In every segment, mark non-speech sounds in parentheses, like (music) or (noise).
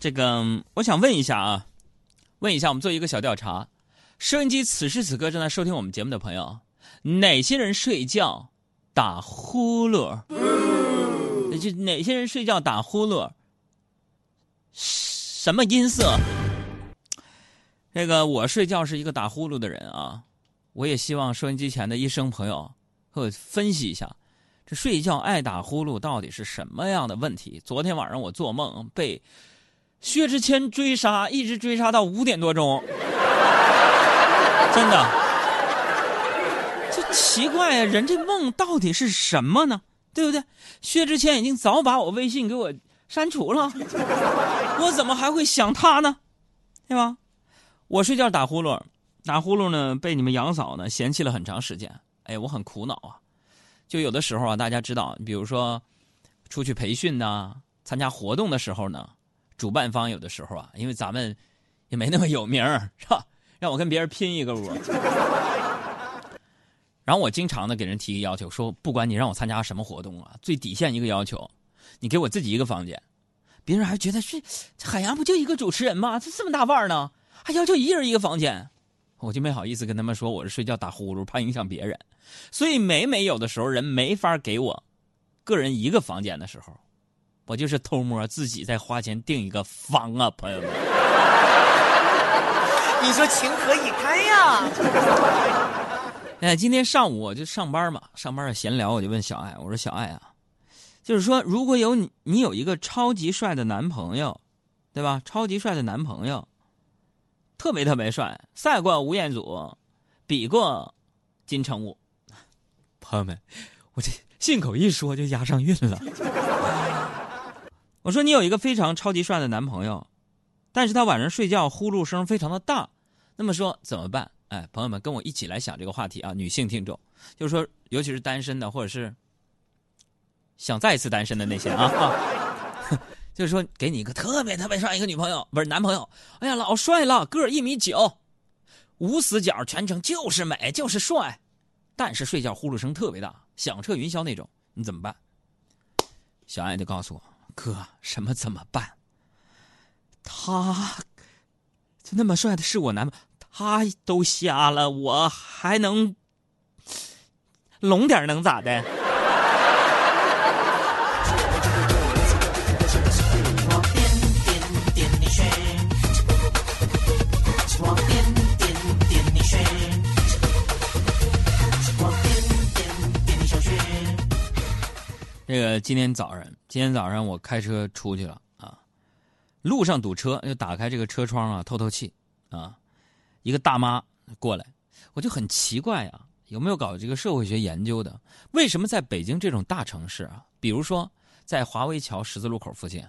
这个我想问一下啊，问一下，我们做一个小调查，收音机此时此刻正在收听我们节目的朋友，哪些人睡觉打呼噜？就哪些人睡觉打呼噜？什么音色？这个我睡觉是一个打呼噜的人啊，我也希望收音机前的医生朋友和我分析一下，这睡觉爱打呼噜到底是什么样的问题？昨天晚上我做梦被。薛之谦追杀，一直追杀到五点多钟，真的，这奇怪呀！人这梦到底是什么呢？对不对？薛之谦已经早把我微信给我删除了，我怎么还会想他呢？对吧？我睡觉打呼噜，打呼噜呢，被你们杨嫂呢嫌弃了很长时间。哎，我很苦恼啊！就有的时候啊，大家知道，比如说出去培训呐，参加活动的时候呢。主办方有的时候啊，因为咱们也没那么有名 (laughs) 是吧？让我跟别人拼一个屋。然后我经常的给人提一个要求，说不管你让我参加什么活动啊，最底线一个要求，你给我自己一个房间。别人还觉得是海洋不就一个主持人吗？这这么大腕呢，还要求一人一个房间，我就没好意思跟他们说我是睡觉打呼噜，怕影响别人。所以每每有的时候人没法给我个人一个房间的时候。我就是偷摸自己在花钱订一个房啊，朋友们。(laughs) 你说情何以堪呀？哎，今天上午我就上班嘛，上班闲聊，我就问小爱，我说小爱啊，就是说如果有你，你有一个超级帅的男朋友，对吧？超级帅的男朋友，特别特别帅，赛过吴彦祖，比过金城武。朋友们，我这信口一说就押上韵了。我说你有一个非常超级帅的男朋友，但是他晚上睡觉呼噜声非常的大，那么说怎么办？哎，朋友们跟我一起来想这个话题啊，女性听众，就是说尤其是单身的或者是想再一次单身的那些啊，(laughs) 就是说给你一个特别特别帅一个女朋友不是男朋友，哎呀老帅了，个一米九，无死角，全程就是美就是帅，但是睡觉呼噜声特别大，响彻云霄那种，你怎么办？小爱就告诉我。哥，什么怎么办？他就那么帅的是我男朋友，他都瞎了，我还能聋点能咋的？这个今天早上，今天早上我开车出去了啊，路上堵车，就打开这个车窗啊，透透气啊。一个大妈过来，我就很奇怪啊，有没有搞这个社会学研究的？为什么在北京这种大城市啊，比如说在华威桥十字路口附近，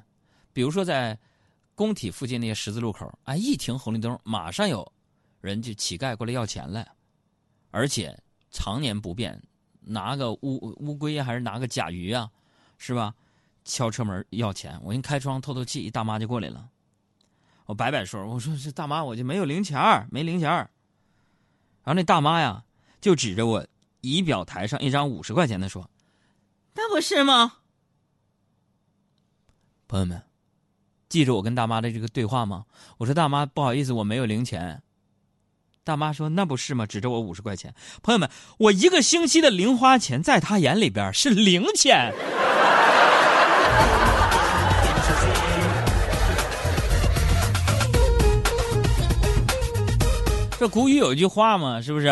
比如说在工体附近那些十字路口，啊，一停红绿灯，马上有人就乞丐过来要钱来，而且常年不变。拿个乌乌龟还是拿个甲鱼啊，是吧？敲车门要钱，我一开窗透透气，一大妈就过来了。我摆摆手，我说：“这大妈，我就没有零钱没零钱然后那大妈呀，就指着我仪表台上一张五十块钱的说：“那不是吗？”朋友们，记住我跟大妈的这个对话吗？我说：“大妈，不好意思，我没有零钱。”大妈说：“那不是吗？”指着我五十块钱。朋友们，我一个星期的零花钱，在她眼里边是零钱。这古语有一句话嘛，是不是？(laughs)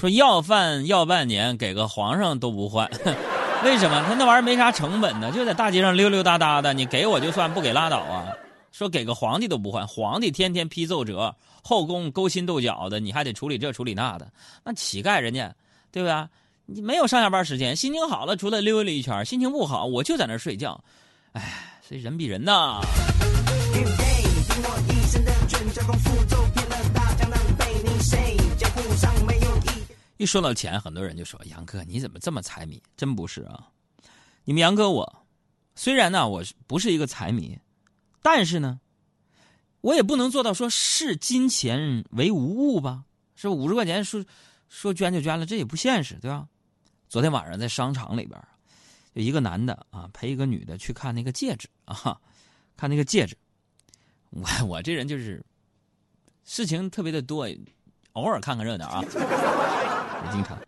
说要饭要半年，给个皇上都不换。(laughs) 为什么？他那玩意儿没啥成本呢，就在大街上溜溜达达的，你给我就算，不给拉倒啊。说给个皇帝都不换，皇帝天天批奏折，后宫勾心斗角的，你还得处理这处理那的。那乞丐人家，对吧？你没有上下班时间，心情好了出来溜达一圈，心情不好我就在那睡觉。哎，所以人比人呐。一说到钱，很多人就说：“杨哥，你怎么这么财迷？”真不是啊，你们杨哥我，虽然呢，我不是一个财迷。但是呢，我也不能做到说视金钱为无物吧？是五十块钱说说捐就捐了，这也不现实，对吧？昨天晚上在商场里边，有一个男的啊陪一个女的去看那个戒指啊，看那个戒指。我 (laughs) 我这人就是事情特别的多，偶尔看看热闹啊，(laughs) 也经常。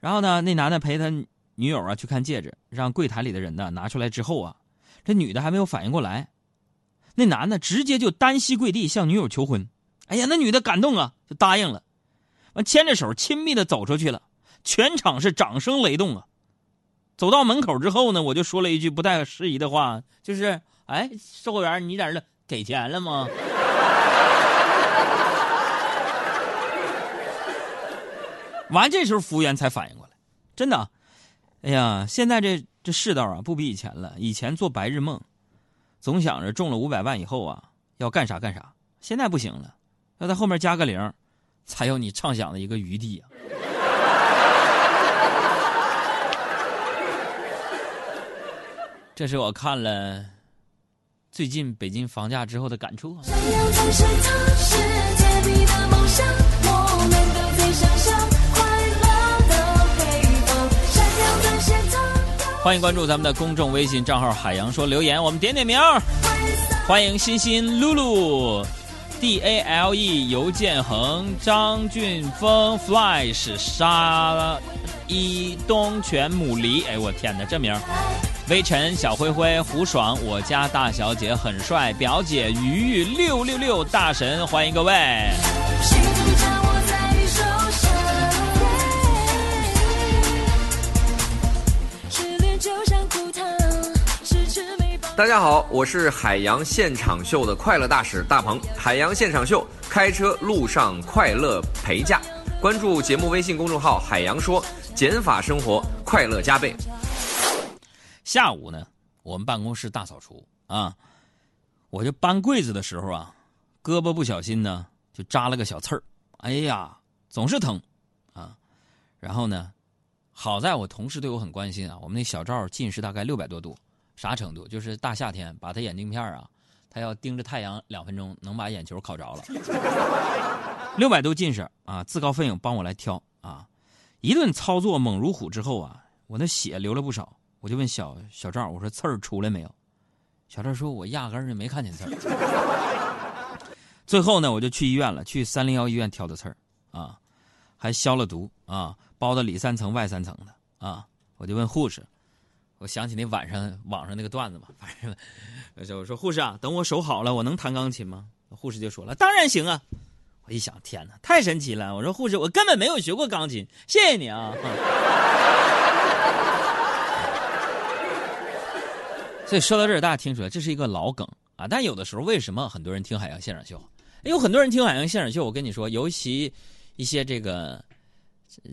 然后呢，那男的陪他女友啊去看戒指，让柜台里的人呢拿出来之后啊，这女的还没有反应过来，那男的直接就单膝跪地向女友求婚。哎呀，那女的感动啊，就答应了，完牵着手亲密的走出去了，全场是掌声雷动啊。走到门口之后呢，我就说了一句不太适宜的话，就是：“哎，售货员，你在这给钱了吗？”完，这时候服务员才反应过来，真的，哎呀，现在这这世道啊，不比以前了。以前做白日梦，总想着中了五百万以后啊，要干啥干啥。现在不行了，要在后面加个零，才有你畅想的一个余地啊。(laughs) 这是我看了最近北京房价之后的感触啊。欢迎关注咱们的公众微信账号“海洋说”，留言我们点点名。欢迎欣欣、露露、D A L E、尤建恒、张俊峰、Flash、沙一东泉、牡蛎。哎，我天哪，这名！微尘、小灰灰、胡爽，我家大小姐很帅，表姐鱼鱼六六六大神，欢迎各位。大家好，我是海洋现场秀的快乐大使大鹏。海洋现场秀，开车路上快乐陪驾。关注节目微信公众号“海洋说”，减法生活，快乐加倍。下午呢，我们办公室大扫除啊，我就搬柜子的时候啊，胳膊不小心呢就扎了个小刺儿，哎呀，总是疼啊。然后呢，好在我同事对我很关心啊，我们那小赵近视大概六百多度。啥程度？就是大夏天把他眼镜片啊，他要盯着太阳两分钟，能把眼球烤着了。六百度近视啊，自告奋勇帮我来挑啊，一顿操作猛如虎之后啊，我那血流了不少。我就问小小赵，我说刺儿出来没有？小赵说，我压根儿就没看见刺儿。最后呢，我就去医院了，去三零幺医院挑的刺儿啊，还消了毒啊，包的里三层外三层的啊。我就问护士。我想起那晚上网上那个段子嘛，反正就我说护士啊，等我手好了，我能弹钢琴吗？护士就说了，当然行啊。我一想，天哪，太神奇了！我说护士，我根本没有学过钢琴，谢谢你啊。(laughs) 所以说到这儿，大家听出来这是一个老梗啊。但有的时候，为什么很多人听海洋现场秀？有很多人听海洋现场秀，我跟你说，尤其一些这个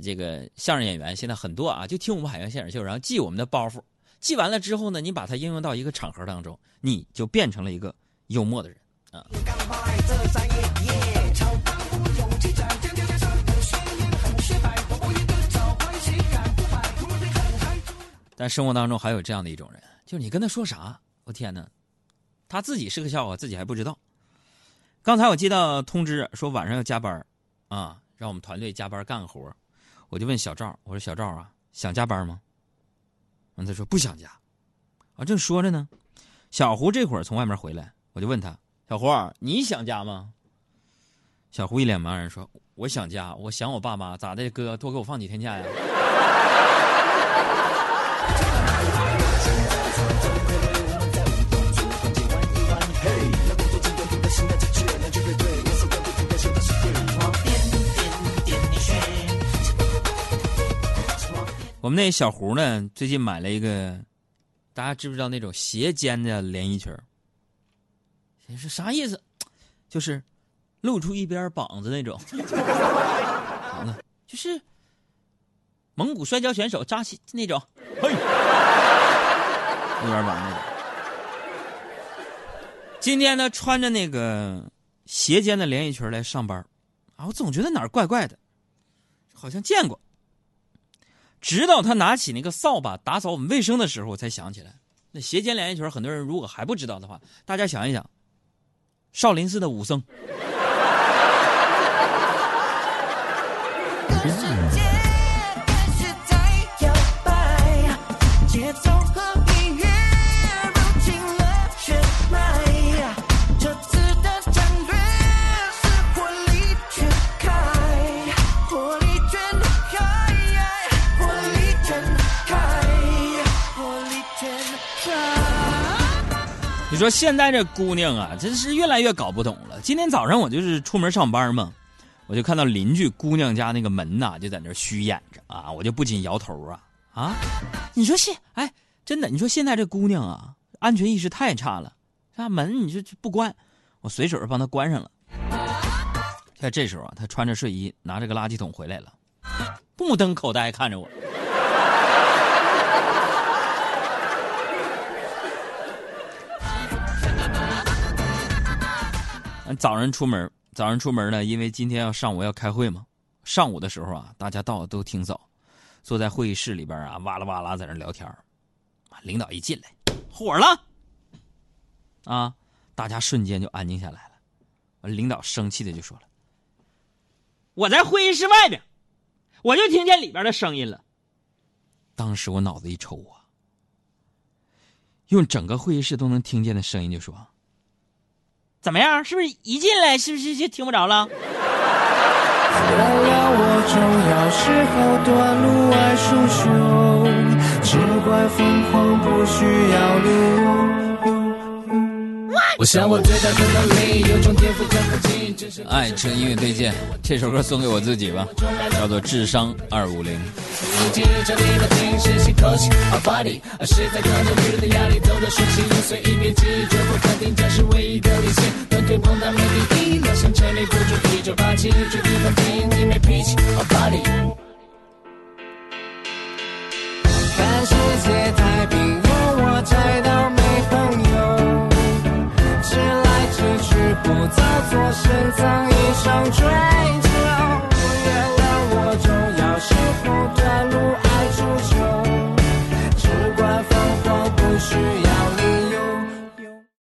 这个相声演员，现在很多啊，就听我们海洋现场秀，然后记我们的包袱。记完了之后呢，你把它应用到一个场合当中，你就变成了一个幽默的人啊。但生活当中还有这样的一种人，就是你跟他说啥，我天哪，他自己是个笑话，自己还不知道。刚才我接到通知说晚上要加班啊，让我们团队加班干活，我就问小赵，我说小赵啊，想加班吗？他说不想家，啊，正说着呢，小胡这会儿从外面回来，我就问他：“小胡，你想家吗？”小胡一脸茫然说：“我想家，我想我爸妈，咋的？哥，多给我放几天假呀？” (laughs) 我们那小胡呢？最近买了一个，大家知不知道那种斜肩的连衣裙？是啥意思？就是露出一边膀子那种，(laughs) 就是蒙古摔跤选手扎西那种，嘿，一边膀那种。今天呢，穿着那个斜肩的连衣裙来上班，啊，我总觉得哪儿怪怪的，好像见过。直到他拿起那个扫把打扫我们卫生的时候，我才想起来，那斜肩连衣裙，很多人如果还不知道的话，大家想一想，少林寺的武僧。你说现在这姑娘啊，真是越来越搞不懂了。今天早上我就是出门上班嘛，我就看到邻居姑娘家那个门呐，就在那虚掩着啊，我就不禁摇头啊啊！你说现哎，真的，你说现在这姑娘啊，安全意识太差了，这门你说不关，我随手帮她关上了。在这时候啊，她穿着睡衣，拿着个垃圾桶回来了，目瞪口呆看着我。早上出门，早上出门呢，因为今天要上午要开会嘛。上午的时候啊，大家到的都挺早，坐在会议室里边啊，哇啦哇啦在那聊天领导一进来，火了，啊，大家瞬间就安静下来了。领导生气的就说了：“我在会议室外边，我就听见里边的声音了。”当时我脑子一抽啊，用整个会议室都能听见的声音就说。怎么样？是不是一进来是不是就听不着了？只怪疯狂不需要理由。我想我最大的能力，有种天赋可近。爱车音乐推荐，这首歌送给我自己吧，叫做《智商二五零》。不早做深藏一生追求，原谅我重要是否短路爱出糗，只管疯狂不需要。